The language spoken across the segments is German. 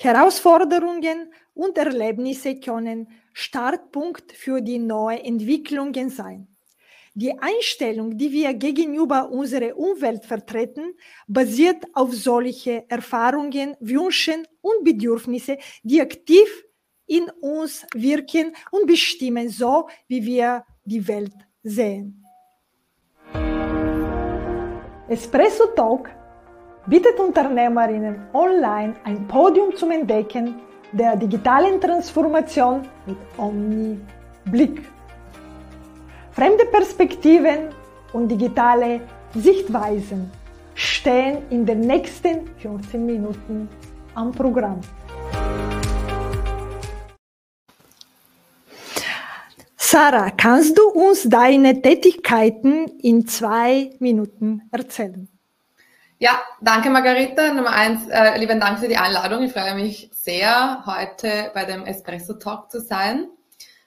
Herausforderungen und Erlebnisse können Startpunkt für die neuen Entwicklungen sein. Die Einstellung, die wir gegenüber unserer Umwelt vertreten, basiert auf solche Erfahrungen, Wünschen und Bedürfnisse, die aktiv in uns wirken und bestimmen, so wie wir die Welt sehen. Espresso Talk bietet Unternehmerinnen online ein Podium zum Entdecken der digitalen Transformation mit Omni-Blick. Fremde Perspektiven und digitale Sichtweisen stehen in den nächsten 15 Minuten am Programm. Sarah, kannst du uns deine Tätigkeiten in zwei Minuten erzählen? Ja, danke Margarita. Nummer eins, äh, lieben Dank für die Einladung. Ich freue mich sehr, heute bei dem Espresso Talk zu sein.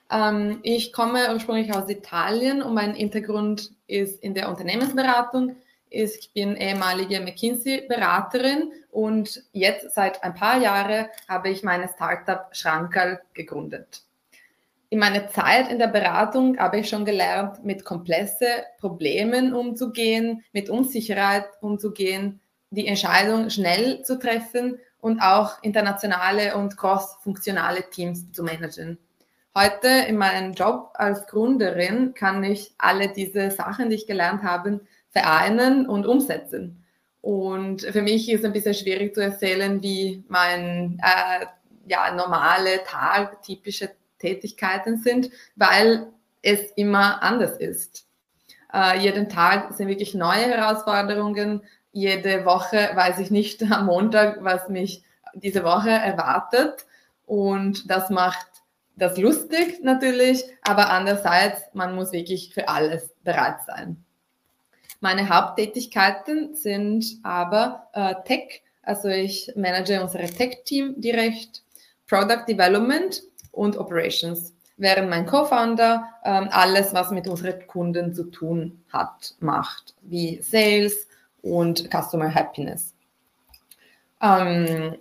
Ähm, ich komme ursprünglich aus Italien und mein Hintergrund ist in der Unternehmensberatung. Ich bin ehemalige McKinsey-Beraterin und jetzt seit ein paar Jahren habe ich meine Startup Schrankerl gegründet. In meiner Zeit in der Beratung habe ich schon gelernt, mit komplexen Problemen umzugehen, mit Unsicherheit umzugehen, die Entscheidung schnell zu treffen und auch internationale und cross-funktionale Teams zu managen. Heute in meinem Job als Gründerin kann ich alle diese Sachen, die ich gelernt habe, vereinen und umsetzen. Und für mich ist es ein bisschen schwierig zu erzählen, wie mein äh, ja, normale Tag, typische Tätigkeiten sind, weil es immer anders ist. Äh, jeden Tag sind wirklich neue Herausforderungen. Jede Woche weiß ich nicht am Montag, was mich diese Woche erwartet. Und das macht das lustig natürlich, aber andererseits, man muss wirklich für alles bereit sein. Meine Haupttätigkeiten sind aber äh, Tech, also ich manage unser Tech-Team direkt, Product Development und Operations, während mein Co-Founder ähm, alles, was mit unseren Kunden zu tun hat, macht, wie Sales und Customer Happiness. Ähm,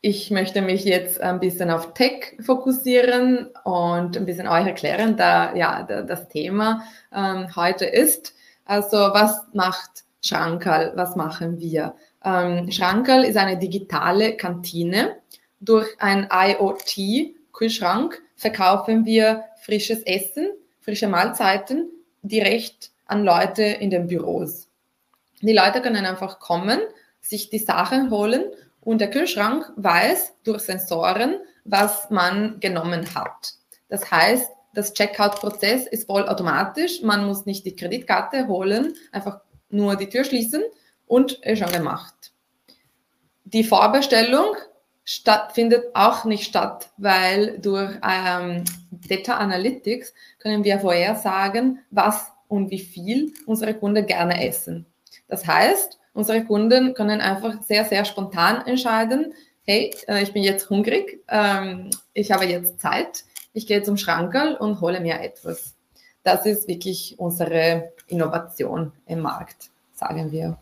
ich möchte mich jetzt ein bisschen auf Tech fokussieren und ein bisschen euch erklären, da ja das Thema ähm, heute ist. Also was macht Schrankerl? Was machen wir? Ähm, Schrankerl ist eine digitale Kantine. Durch ein IoT-Kühlschrank verkaufen wir frisches Essen, frische Mahlzeiten direkt an Leute in den Büros. Die Leute können einfach kommen, sich die Sachen holen und der Kühlschrank weiß durch Sensoren, was man genommen hat. Das heißt, das Checkout-Prozess ist vollautomatisch. Man muss nicht die Kreditkarte holen, einfach nur die Tür schließen und ist schon gemacht. Die Vorbestellung statt, findet auch nicht statt, weil durch ähm, Data Analytics können wir vorhersagen, was und wie viel unsere Kunden gerne essen. Das heißt, Unsere Kunden können einfach sehr, sehr spontan entscheiden, hey, äh, ich bin jetzt hungrig, ähm, ich habe jetzt Zeit, ich gehe zum Schrankerl und hole mir etwas. Das ist wirklich unsere Innovation im Markt, sagen wir.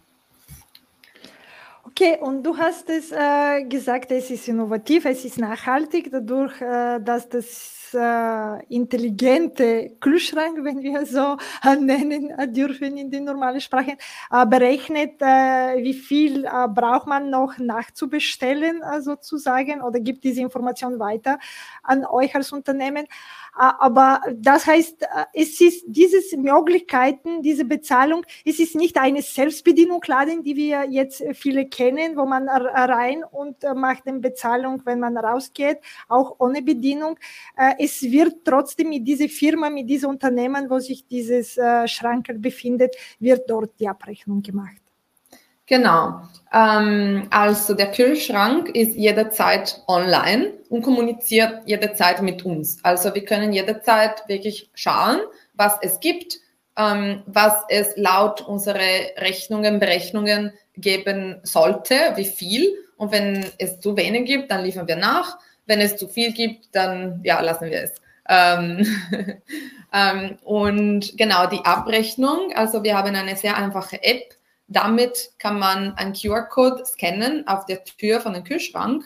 Okay, und du hast es äh, gesagt, es ist innovativ, es ist nachhaltig, dadurch, äh, dass das äh, intelligente Kühlschrank, wenn wir so äh, nennen dürfen in den normalen Sprachen, äh, berechnet, äh, wie viel äh, braucht man noch nachzubestellen, äh, sozusagen, oder gibt diese Information weiter an euch als Unternehmen. Äh, aber das heißt, äh, es ist diese Möglichkeiten, diese Bezahlung, es ist nicht eine Selbstbedienungladen, die wir jetzt viele kennen, wo man rein und äh, macht eine Bezahlung, wenn man rausgeht, auch ohne Bedienung. Es wird trotzdem mit dieser Firma, mit diesem Unternehmen, wo sich dieses Schranker befindet, wird dort die Abrechnung gemacht. Genau. Ähm, also der Kühlschrank ist jederzeit online und kommuniziert jederzeit mit uns. Also wir können jederzeit wirklich schauen, was es gibt, ähm, was es laut unsere Rechnungen, Berechnungen geben sollte, wie viel. Und wenn es zu wenig gibt, dann liefern wir nach. Wenn es zu viel gibt, dann ja, lassen wir es. Ähm, ähm, und genau die Abrechnung, also wir haben eine sehr einfache App, damit kann man einen QR-Code scannen auf der Tür von dem Kühlschrank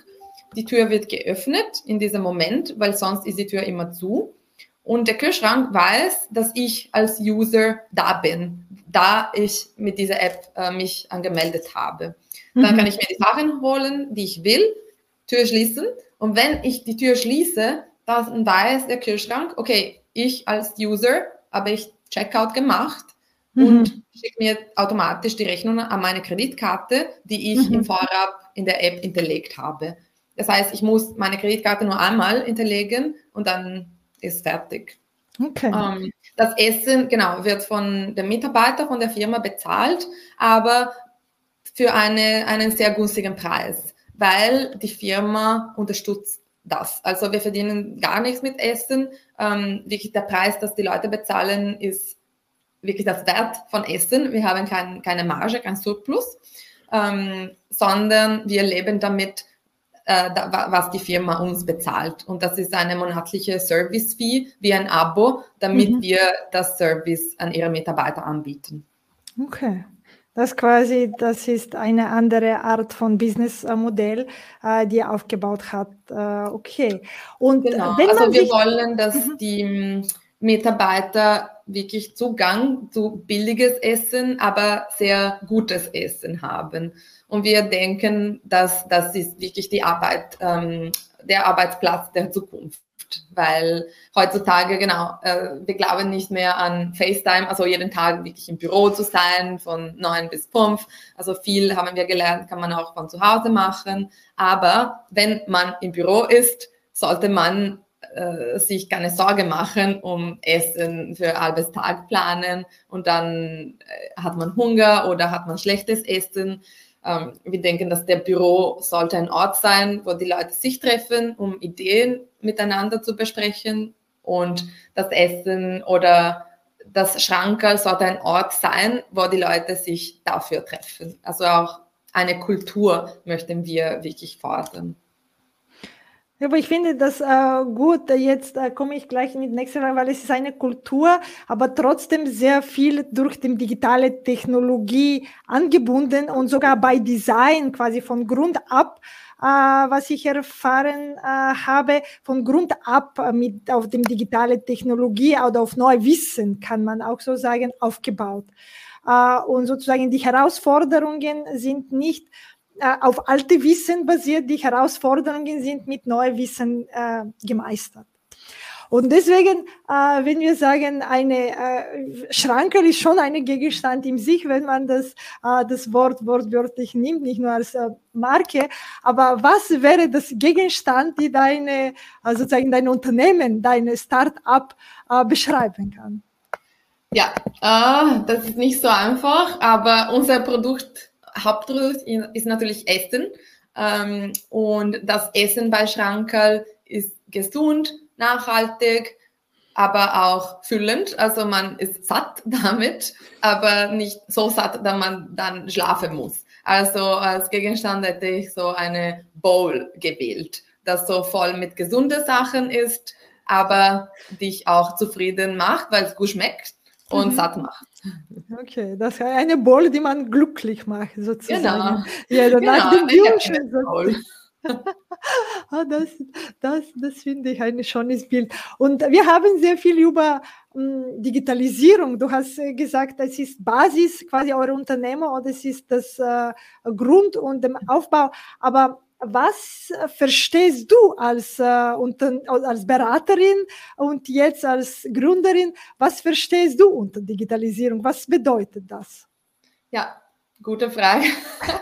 die Tür wird geöffnet in diesem Moment, weil sonst ist die Tür immer zu. Und der Kühlschrank weiß, dass ich als User da bin, da ich mit dieser App äh, mich angemeldet habe. Dann kann mhm. ich mir die Sachen holen, die ich will, Tür schließen. Und wenn ich die Tür schließe, dann weiß der Kühlschrank, okay, ich als User habe ich Checkout gemacht mhm. und schicke mir automatisch die Rechnung an meine Kreditkarte, die ich mhm. im Vorab in der App hinterlegt habe. Das heißt, ich muss meine Kreditkarte nur einmal hinterlegen und dann ist fertig. Okay. Ähm, das Essen, genau, wird von dem Mitarbeiter von der Firma bezahlt, aber für eine, einen sehr günstigen Preis, weil die Firma unterstützt das. Also wir verdienen gar nichts mit Essen. Ähm, wirklich der Preis, das die Leute bezahlen, ist wirklich das Wert von Essen. Wir haben kein, keine Marge, kein Surplus, ähm, sondern wir leben damit, äh, da, was die Firma uns bezahlt. Und das ist eine monatliche Service-Fee wie ein Abo, damit mhm. wir das Service an ihre Mitarbeiter anbieten. Okay. Das quasi, das ist eine andere Art von Businessmodell, äh, die er aufgebaut hat. Äh, okay. Und genau. also wir wollen, dass mhm. die Mitarbeiter wirklich Zugang zu billiges Essen, aber sehr gutes Essen haben. Und wir denken, dass das ist wirklich die Arbeit, ähm, der Arbeitsplatz der Zukunft weil heutzutage, genau, äh, wir glauben nicht mehr an FaceTime, also jeden Tag wirklich im Büro zu sein, von neun bis fünf. Also viel haben wir gelernt, kann man auch von zu Hause machen. Aber wenn man im Büro ist, sollte man äh, sich keine Sorge machen um Essen für halbes Tag planen und dann äh, hat man Hunger oder hat man schlechtes Essen. Ähm, wir denken, dass der Büro sollte ein Ort sein, wo die Leute sich treffen, um Ideen miteinander zu besprechen. Und das Essen oder das Schrankerl sollte ein Ort sein, wo die Leute sich dafür treffen. Also auch eine Kultur möchten wir wirklich fordern. Aber ich finde das äh, gut. Jetzt äh, komme ich gleich mit nächster Frage, weil es ist eine Kultur, aber trotzdem sehr viel durch die digitale Technologie angebunden und sogar bei Design quasi von Grund ab, äh, was ich erfahren äh, habe, von Grund ab mit auf dem digitale Technologie oder auf neue Wissen, kann man auch so sagen, aufgebaut. Äh, und sozusagen die Herausforderungen sind nicht äh, auf alte Wissen basiert, die Herausforderungen sind mit neuem Wissen äh, gemeistert. Und deswegen, äh, wenn wir sagen, eine äh, Schranke ist schon ein Gegenstand in sich, wenn man das, äh, das Wort wortwörtlich nimmt, nicht nur als äh, Marke. Aber was wäre das Gegenstand, die deine, äh, sozusagen dein Unternehmen, deine Start-up äh, beschreiben kann? Ja, äh, das ist nicht so einfach, aber unser Produkt Hauptprodukt ist natürlich Essen. Ähm, und das Essen bei Schrankerl ist gesund, nachhaltig, aber auch füllend. Also man ist satt damit, aber nicht so satt, dass man dann schlafen muss. Also als Gegenstand hätte ich so eine Bowl gewählt, das so voll mit gesunden Sachen ist, aber dich auch zufrieden macht, weil es gut schmeckt und mhm. satt macht. Okay, das ist eine Bowl, die man glücklich macht, sozusagen. Genau. Ja, genau, nach dem Wünschen. ah, das, das, das finde ich ein schönes Bild. Und wir haben sehr viel über um, Digitalisierung. Du hast äh, gesagt, das ist Basis quasi eurer Unternehmer oder es ist das äh, Grund und dem Aufbau. Aber was verstehst du als, äh, als Beraterin und jetzt als Gründerin? Was verstehst du unter Digitalisierung? Was bedeutet das? Ja, gute Frage.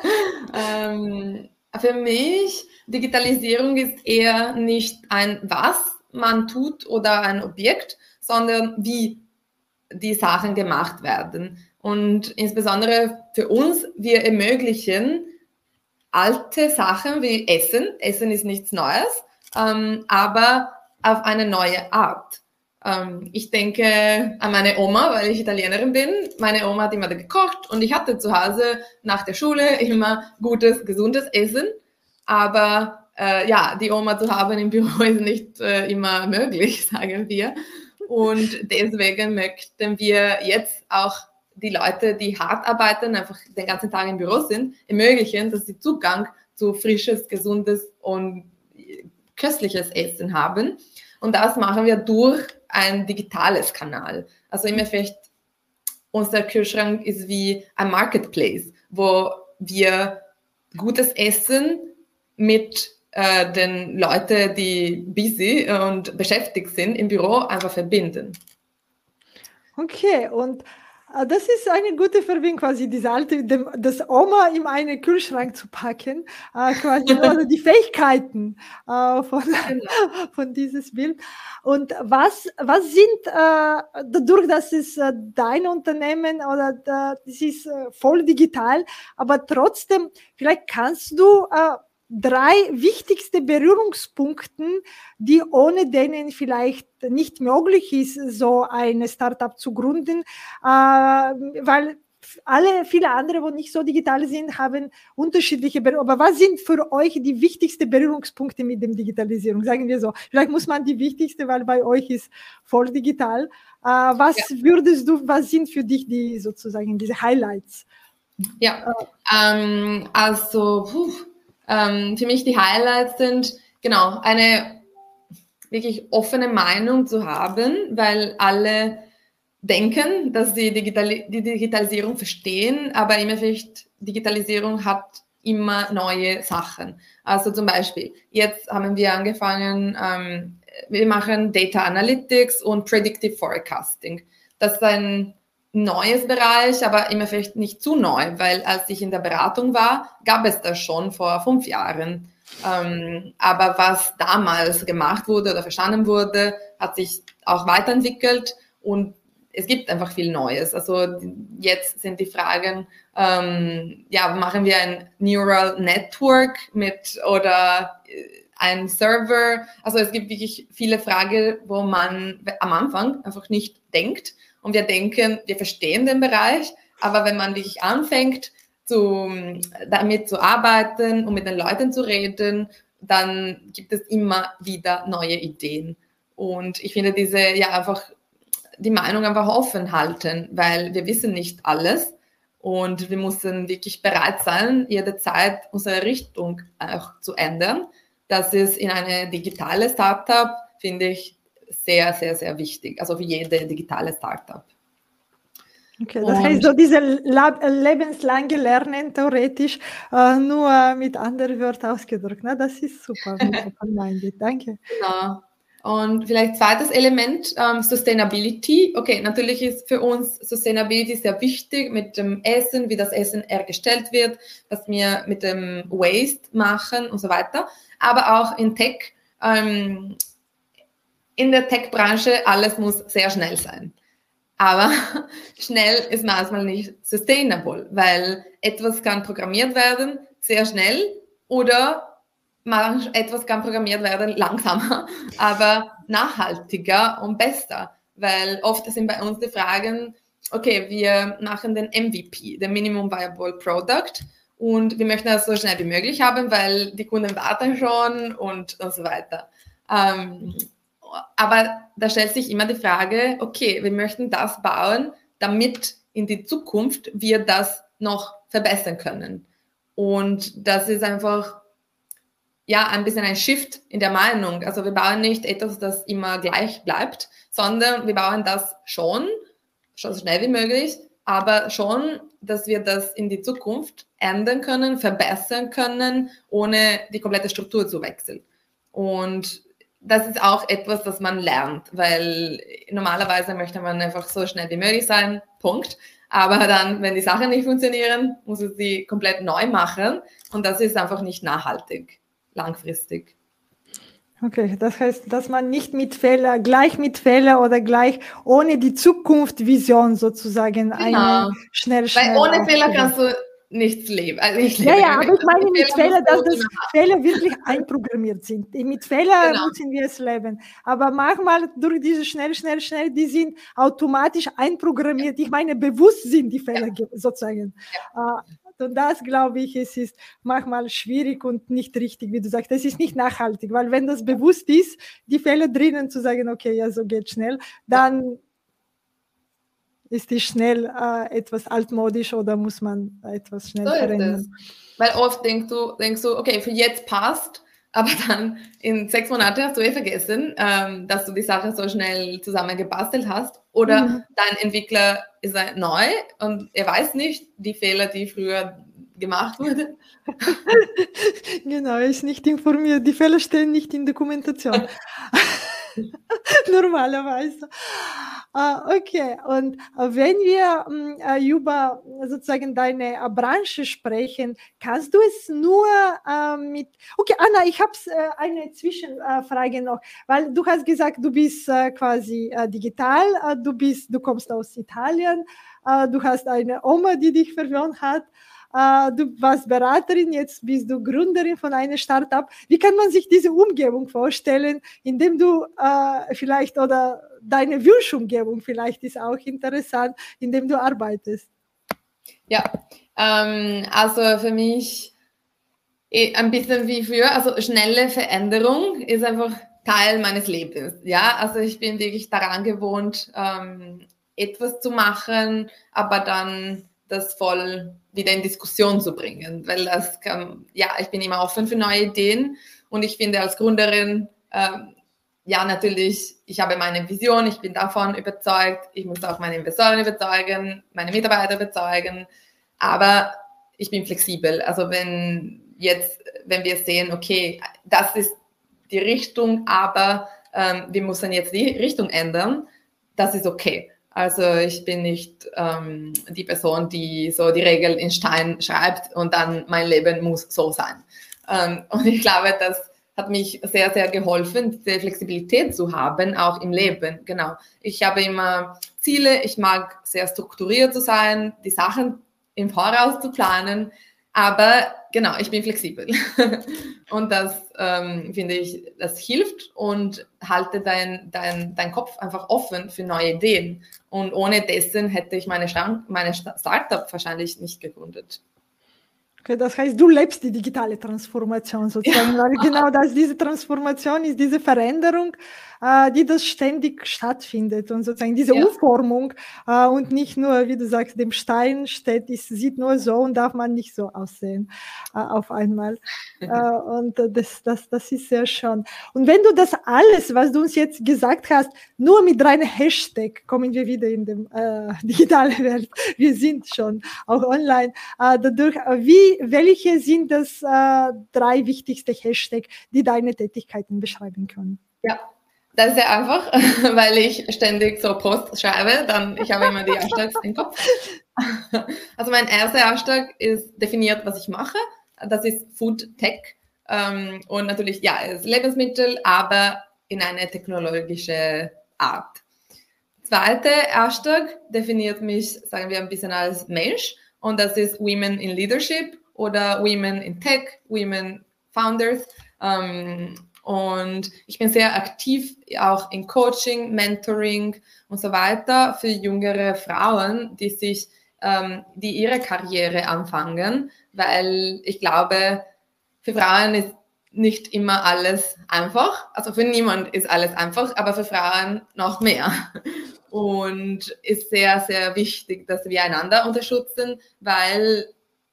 ähm, für mich, Digitalisierung ist eher nicht ein was man tut oder ein Objekt, sondern wie die Sachen gemacht werden. Und insbesondere für uns, wir ermöglichen, alte Sachen wie Essen. Essen ist nichts Neues, ähm, aber auf eine neue Art. Ähm, ich denke an meine Oma, weil ich Italienerin bin. Meine Oma hat immer gekocht und ich hatte zu Hause nach der Schule immer gutes, gesundes Essen. Aber äh, ja, die Oma zu haben im Büro ist nicht äh, immer möglich, sagen wir. Und deswegen möchten wir jetzt auch die Leute, die hart arbeiten, einfach den ganzen Tag im Büro sind, ermöglichen, dass sie Zugang zu frisches, gesundes und köstliches Essen haben. Und das machen wir durch ein digitales Kanal. Also im Effekt, unser Kühlschrank ist wie ein Marketplace, wo wir gutes Essen mit äh, den Leuten, die busy und beschäftigt sind im Büro, einfach verbinden. Okay, und das ist eine gute Verbindung, quasi diese alte, dem, das Oma in einen Kühlschrank zu packen, äh, quasi also die Fähigkeiten äh, von, genau. von dieses Bild. Und was, was sind, äh, dadurch, dass es äh, dein Unternehmen oder das ist äh, voll digital, aber trotzdem, vielleicht kannst du drei wichtigste Berührungspunkten, die ohne denen vielleicht nicht möglich ist, so eine Startup zu gründen, äh, weil alle viele andere, wo nicht so digital sind, haben unterschiedliche Berührungen. Aber was sind für euch die wichtigsten Berührungspunkte mit dem Digitalisierung? Sagen wir so. Vielleicht muss man die wichtigste, weil bei euch ist voll digital. Äh, was ja. würdest du, was sind für dich die sozusagen diese Highlights? Ja, äh, ähm, also puh, ähm, für mich die Highlights sind, genau, eine wirklich offene Meinung zu haben, weil alle denken, dass sie Digital die Digitalisierung verstehen, aber im Endeffekt Digitalisierung hat immer neue Sachen. Also zum Beispiel, jetzt haben wir angefangen, ähm, wir machen Data Analytics und Predictive Forecasting. Das ist ein neues Bereich, aber im Endeffekt nicht zu neu, weil als ich in der Beratung war, gab es das schon vor fünf Jahren. Ähm, aber was damals gemacht wurde oder verstanden wurde, hat sich auch weiterentwickelt und es gibt einfach viel Neues. Also jetzt sind die Fragen, ähm, ja, machen wir ein Neural Network mit oder äh, ein Server? Also es gibt wirklich viele Fragen, wo man am Anfang einfach nicht denkt und wir denken, wir verstehen den Bereich, aber wenn man wirklich anfängt, zu, damit zu arbeiten und mit den Leuten zu reden, dann gibt es immer wieder neue Ideen. Und ich finde diese, ja, einfach die Meinung einfach offen halten, weil wir wissen nicht alles und wir müssen wirklich bereit sein, jederzeit unsere Richtung auch zu ändern. Das ist in eine digitale Startup, finde ich, sehr, sehr, sehr wichtig. Also für jede digitale Startup. Okay, das und heißt so diese lebenslange Lernen theoretisch äh, nur mit anderen Wörtern ausgedrückt. Ne? Das ist super. Danke. Genau. Und vielleicht zweites Element, ähm, Sustainability. Okay, natürlich ist für uns Sustainability sehr wichtig mit dem Essen, wie das Essen hergestellt wird, was wir mit dem Waste machen und so weiter. Aber auch in Tech ähm, in der Tech-Branche, alles muss sehr schnell sein. Aber schnell ist manchmal nicht sustainable, weil etwas kann programmiert werden sehr schnell oder etwas kann programmiert werden langsamer, aber nachhaltiger und besser. Weil oft sind bei uns die Fragen, okay, wir machen den MVP, den Minimum Viable Product, und wir möchten das so schnell wie möglich haben, weil die Kunden warten schon und, und so weiter. Ähm, aber da stellt sich immer die Frage, okay, wir möchten das bauen, damit in die Zukunft wir das noch verbessern können. Und das ist einfach ja ein bisschen ein Shift in der Meinung. Also wir bauen nicht etwas, das immer gleich bleibt, sondern wir bauen das schon, schon so schnell wie möglich, aber schon, dass wir das in die Zukunft ändern können, verbessern können, ohne die komplette Struktur zu wechseln. Und das ist auch etwas, das man lernt, weil normalerweise möchte man einfach so schnell wie möglich sein, Punkt. Aber dann, wenn die Sachen nicht funktionieren, muss es sie komplett neu machen und das ist einfach nicht nachhaltig, langfristig. Okay, das heißt, dass man nicht mit Fehler, gleich mit Fehler oder gleich ohne die Zukunftsvision sozusagen genau. eine schnell, schnell. Weil ohne Fehler kannst du nichts leben. Also ich lebe ja, ja, aber ich meine mit Fehler, dass das Fehler wirklich einprogrammiert sind. Mit Fehler genau. müssen wir es leben. Aber manchmal durch diese schnell, schnell, schnell, die sind automatisch einprogrammiert. Ich meine, bewusst sind die Fehler ja. sozusagen. Ja. Äh, und das glaube ich, es ist manchmal schwierig und nicht richtig, wie du sagst. Es ist nicht nachhaltig, weil wenn das bewusst ist, die Fehler drinnen zu sagen, okay, ja, so geht schnell, dann ist die schnell äh, etwas altmodisch oder muss man etwas schnell so verändern? Weil oft denkst du, denkst du, okay, für jetzt passt, aber dann in sechs Monaten hast du eh vergessen, ähm, dass du die Sache so schnell zusammengebastelt hast. Oder mhm. dein Entwickler ist neu und er weiß nicht die Fehler, die früher gemacht wurden. genau, er ist nicht informiert. Die Fehler stehen nicht in Dokumentation. Normalerweise. Uh, okay, und uh, wenn wir uh, über sozusagen deine Branche sprechen, kannst du es nur mit. Okay, Anna, ich habe eine Zwischenfrage noch, weil du hast gesagt, du bist quasi digital, du bist, du kommst aus Italien, du hast eine Oma, die dich verwöhnt hat. Äh, du warst Beraterin, jetzt bist du Gründerin von einem Startup. Wie kann man sich diese Umgebung vorstellen, indem du äh, vielleicht oder deine Wunschumgebung vielleicht ist auch interessant, indem du arbeitest? Ja, ähm, also für mich eh, ein bisschen wie früher, also schnelle Veränderung ist einfach Teil meines Lebens. Ja, also ich bin wirklich daran gewohnt, ähm, etwas zu machen, aber dann das voll wieder in Diskussion zu bringen, weil das kann, ja, ich bin immer offen für neue Ideen und ich finde als Gründerin, ähm, ja, natürlich, ich habe meine Vision, ich bin davon überzeugt, ich muss auch meine Investoren überzeugen, meine Mitarbeiter überzeugen, aber ich bin flexibel. Also wenn jetzt, wenn wir sehen, okay, das ist die Richtung, aber ähm, wir müssen jetzt die Richtung ändern, das ist okay. Also ich bin nicht ähm, die Person, die so die Regeln in Stein schreibt und dann mein Leben muss so sein. Ähm, und ich glaube, das hat mich sehr, sehr geholfen, diese Flexibilität zu haben, auch im Leben. Genau. Ich habe immer Ziele, ich mag sehr strukturiert zu sein, die Sachen im Voraus zu planen, aber genau, ich bin flexibel. und das ähm, finde ich, das hilft und halte dein, dein, dein Kopf einfach offen für neue Ideen. Und ohne dessen hätte ich meine, meine Startup wahrscheinlich nicht gegründet. Das heißt, du lebst die digitale Transformation sozusagen, ja. genau das, diese Transformation ist diese Veränderung, äh, die das ständig stattfindet und sozusagen diese ja. Umformung äh, und nicht nur, wie du sagst, dem Stein steht, es sieht nur so und darf man nicht so aussehen äh, auf einmal. äh, und das, das, das ist sehr schön. Und wenn du das alles, was du uns jetzt gesagt hast, nur mit reinem Hashtag, kommen wir wieder in die äh, digitale Welt, wir sind schon auch online, äh, dadurch, wie, welche sind das äh, drei wichtigste Hashtags, die deine Tätigkeiten beschreiben können? Ja, das ist sehr einfach, weil ich ständig so Posts schreibe, dann ich habe immer die Hashtags im Kopf. Also mein erster Hashtag ist definiert, was ich mache. Das ist Food Tech ähm, und natürlich ja, es ist Lebensmittel, aber in eine technologische Art. Zweiter Hashtag definiert mich, sagen wir ein bisschen als Mensch und das ist Women in Leadership oder Women in Tech, Women Founders. Ähm, und ich bin sehr aktiv auch in Coaching, Mentoring und so weiter für jüngere Frauen, die sich, ähm, die ihre Karriere anfangen, weil ich glaube, für Frauen ist nicht immer alles einfach. Also für niemand ist alles einfach, aber für Frauen noch mehr. Und ist sehr, sehr wichtig, dass wir einander unterstützen, weil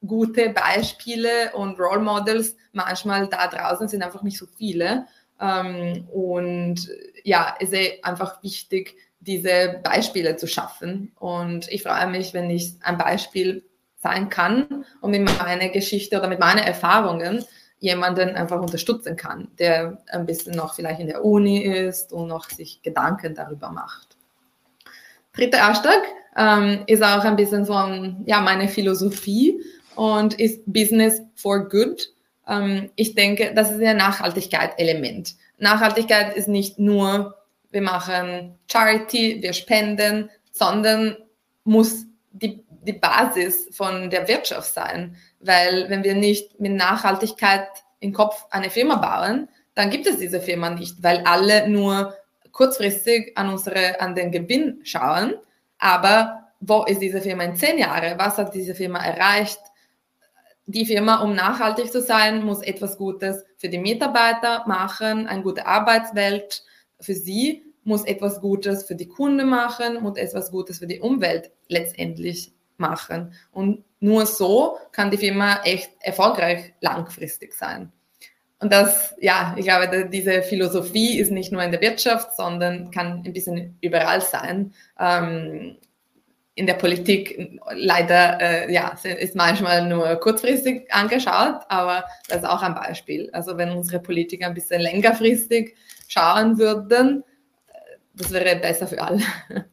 gute Beispiele und Role Models manchmal da draußen sind einfach nicht so viele. Ähm, und ja, es ist einfach wichtig, diese Beispiele zu schaffen. Und ich freue mich, wenn ich ein Beispiel sein kann und mit meiner Geschichte oder mit meinen Erfahrungen jemanden einfach unterstützen kann, der ein bisschen noch vielleicht in der Uni ist und noch sich Gedanken darüber macht. Dritter Hashtag ähm, ist auch ein bisschen so ja, meine Philosophie und ist Business for Good. Ähm, ich denke, das ist ein Nachhaltigkeit-Element. Nachhaltigkeit ist nicht nur, wir machen Charity, wir spenden, sondern muss die, die Basis von der Wirtschaft sein. Weil wenn wir nicht mit Nachhaltigkeit im Kopf eine Firma bauen, dann gibt es diese Firma nicht, weil alle nur kurzfristig an unsere, an den Gewinn schauen. Aber wo ist diese Firma in zehn Jahren? Was hat diese Firma erreicht? Die Firma, um nachhaltig zu sein, muss etwas Gutes für die Mitarbeiter machen, eine gute Arbeitswelt für sie, muss etwas Gutes für die Kunden machen, muss etwas Gutes für die Umwelt letztendlich machen. Und nur so kann die Firma echt erfolgreich langfristig sein. und das, ja, ich glaube, diese Philosophie ist nicht nur in der Wirtschaft, sondern kann ein bisschen überall sein. Ähm, in der Politik leider, äh, ja, ist manchmal nur kurzfristig angeschaut, aber das ist auch ein Beispiel. Also wenn unsere Politiker ein bisschen längerfristig schauen würden, äh, das wäre besser für alle.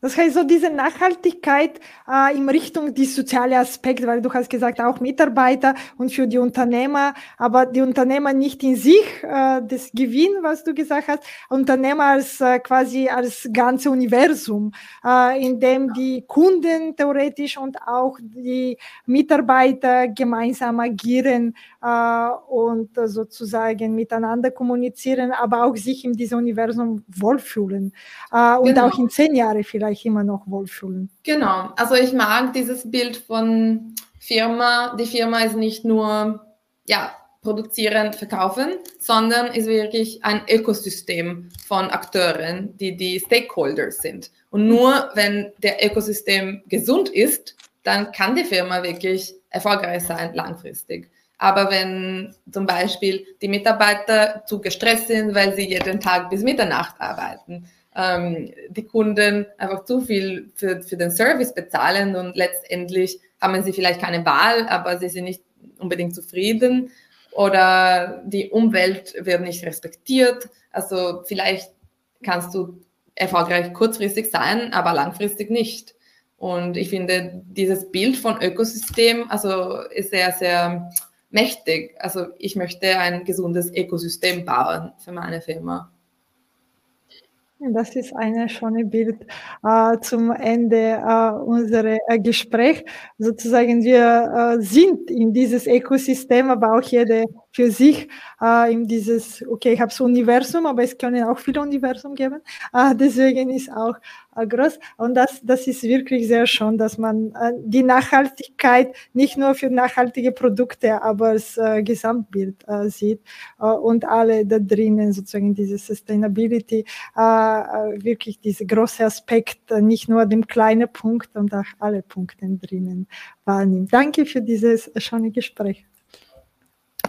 Das heißt, so diese Nachhaltigkeit äh, in Richtung die soziale Aspekt, weil du hast gesagt, auch Mitarbeiter und für die Unternehmer, aber die Unternehmer nicht in sich, äh, das Gewinn, was du gesagt hast, Unternehmer als äh, quasi als ganze Universum, äh, in dem die Kunden theoretisch und auch die Mitarbeiter gemeinsam agieren und äh, sozusagen miteinander kommunizieren, aber auch sich in diesem Universum wohlfühlen äh, und genau. auch in zehn Jahren vielleicht immer noch wohlfühlen. Genau, also ich mag dieses Bild von Firma. Die Firma ist nicht nur ja, produzieren, verkaufen, sondern ist wirklich ein Ökosystem von Akteuren, die die Stakeholders sind. Und nur wenn der Ökosystem gesund ist, dann kann die Firma wirklich erfolgreich sein langfristig. Aber wenn zum Beispiel die Mitarbeiter zu gestresst sind, weil sie jeden Tag bis Mitternacht arbeiten, ähm, die Kunden einfach zu viel für, für den Service bezahlen und letztendlich haben sie vielleicht keine Wahl, aber sie sind nicht unbedingt zufrieden oder die Umwelt wird nicht respektiert. Also vielleicht kannst du erfolgreich kurzfristig sein, aber langfristig nicht. Und ich finde, dieses Bild von Ökosystem, also ist sehr, sehr mächtig. Also ich möchte ein gesundes Ökosystem bauen für meine Firma. Das ist ein schönes Bild äh, zum Ende äh, unseres äh, Gesprächs. Sozusagen, wir äh, sind in dieses Ökosystem, aber auch jeder für sich äh, in dieses, okay, ich habe das Universum, aber es können auch viele Universum geben. Äh, deswegen ist auch äh, groß. Und das, das ist wirklich sehr schön, dass man äh, die Nachhaltigkeit nicht nur für nachhaltige Produkte, aber das äh, Gesamtbild äh, sieht äh, und alle da drinnen sozusagen diese Sustainability, äh, äh wirklich diese große Aspekt, äh, nicht nur dem kleinen Punkt und auch alle Punkte drinnen wahrnimmt. Danke für dieses schöne Gespräch.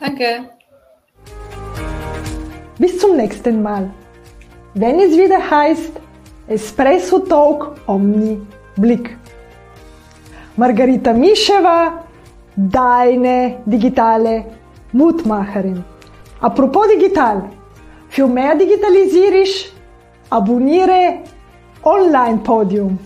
Danke. Bis zum nächsten Mal. Wenn es wieder heißt Espresso Talk Omni Blick. Margarita Mischewa, deine digitale Mutmacherin. Apropos digital, für mehr Digitalisierung abonniere Online Podium.